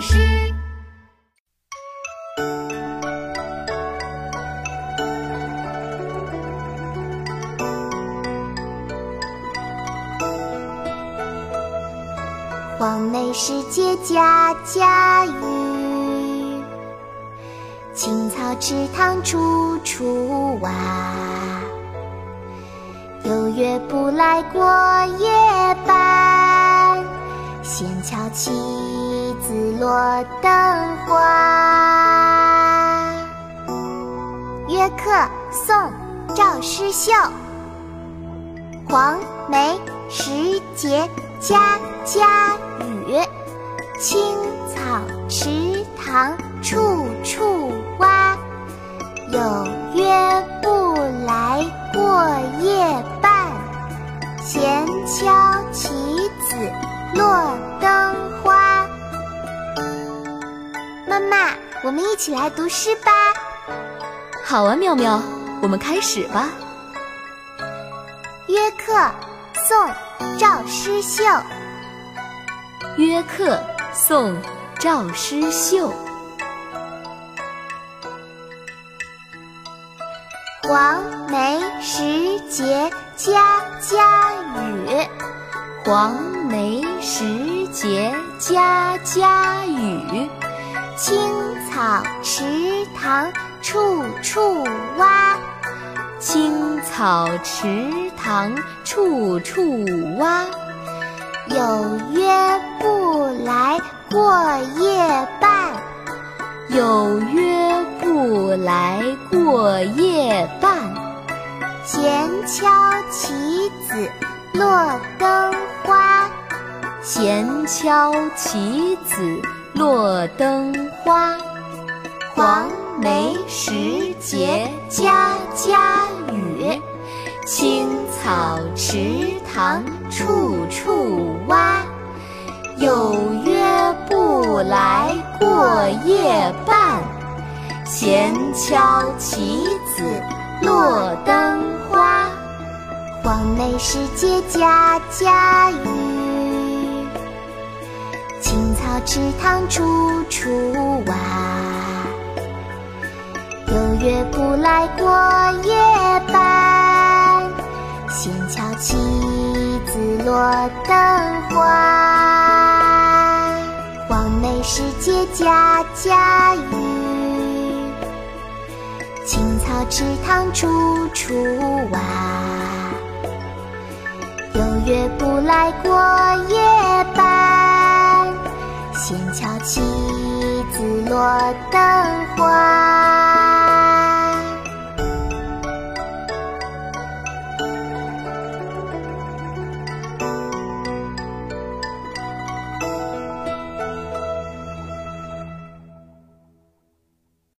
师。黄梅时节家家雨，青草池塘处处蛙。有月不来过夜半，闲敲棋紫罗灯花。约客，宋·赵师秀。黄梅时节家家雨，青草池塘处处蛙。有约不来过夜半，闲敲棋子落灯花。妈妈，我们一起来读诗吧。好啊，妙妙，我们开始吧。约客，宋·赵师秀。约客，宋·赵师秀。黄梅时节家家雨，黄梅时节家家雨，青草池塘处处蛙。青草池塘处处蛙。有约不来过夜半，有约不来过夜半。闲敲棋子落灯花，闲敲棋子落灯花。黄梅时节家家雨，青草池塘处处蛙。有约不来过夜半，闲敲棋子落灯花。黄梅时节家家雨，青草池塘处处蛙。有约不来过夜半，闲敲棋子落灯花。黄梅时节家家雨，青草池塘处处蛙。有约不来过夜半，闲敲棋子落灯花。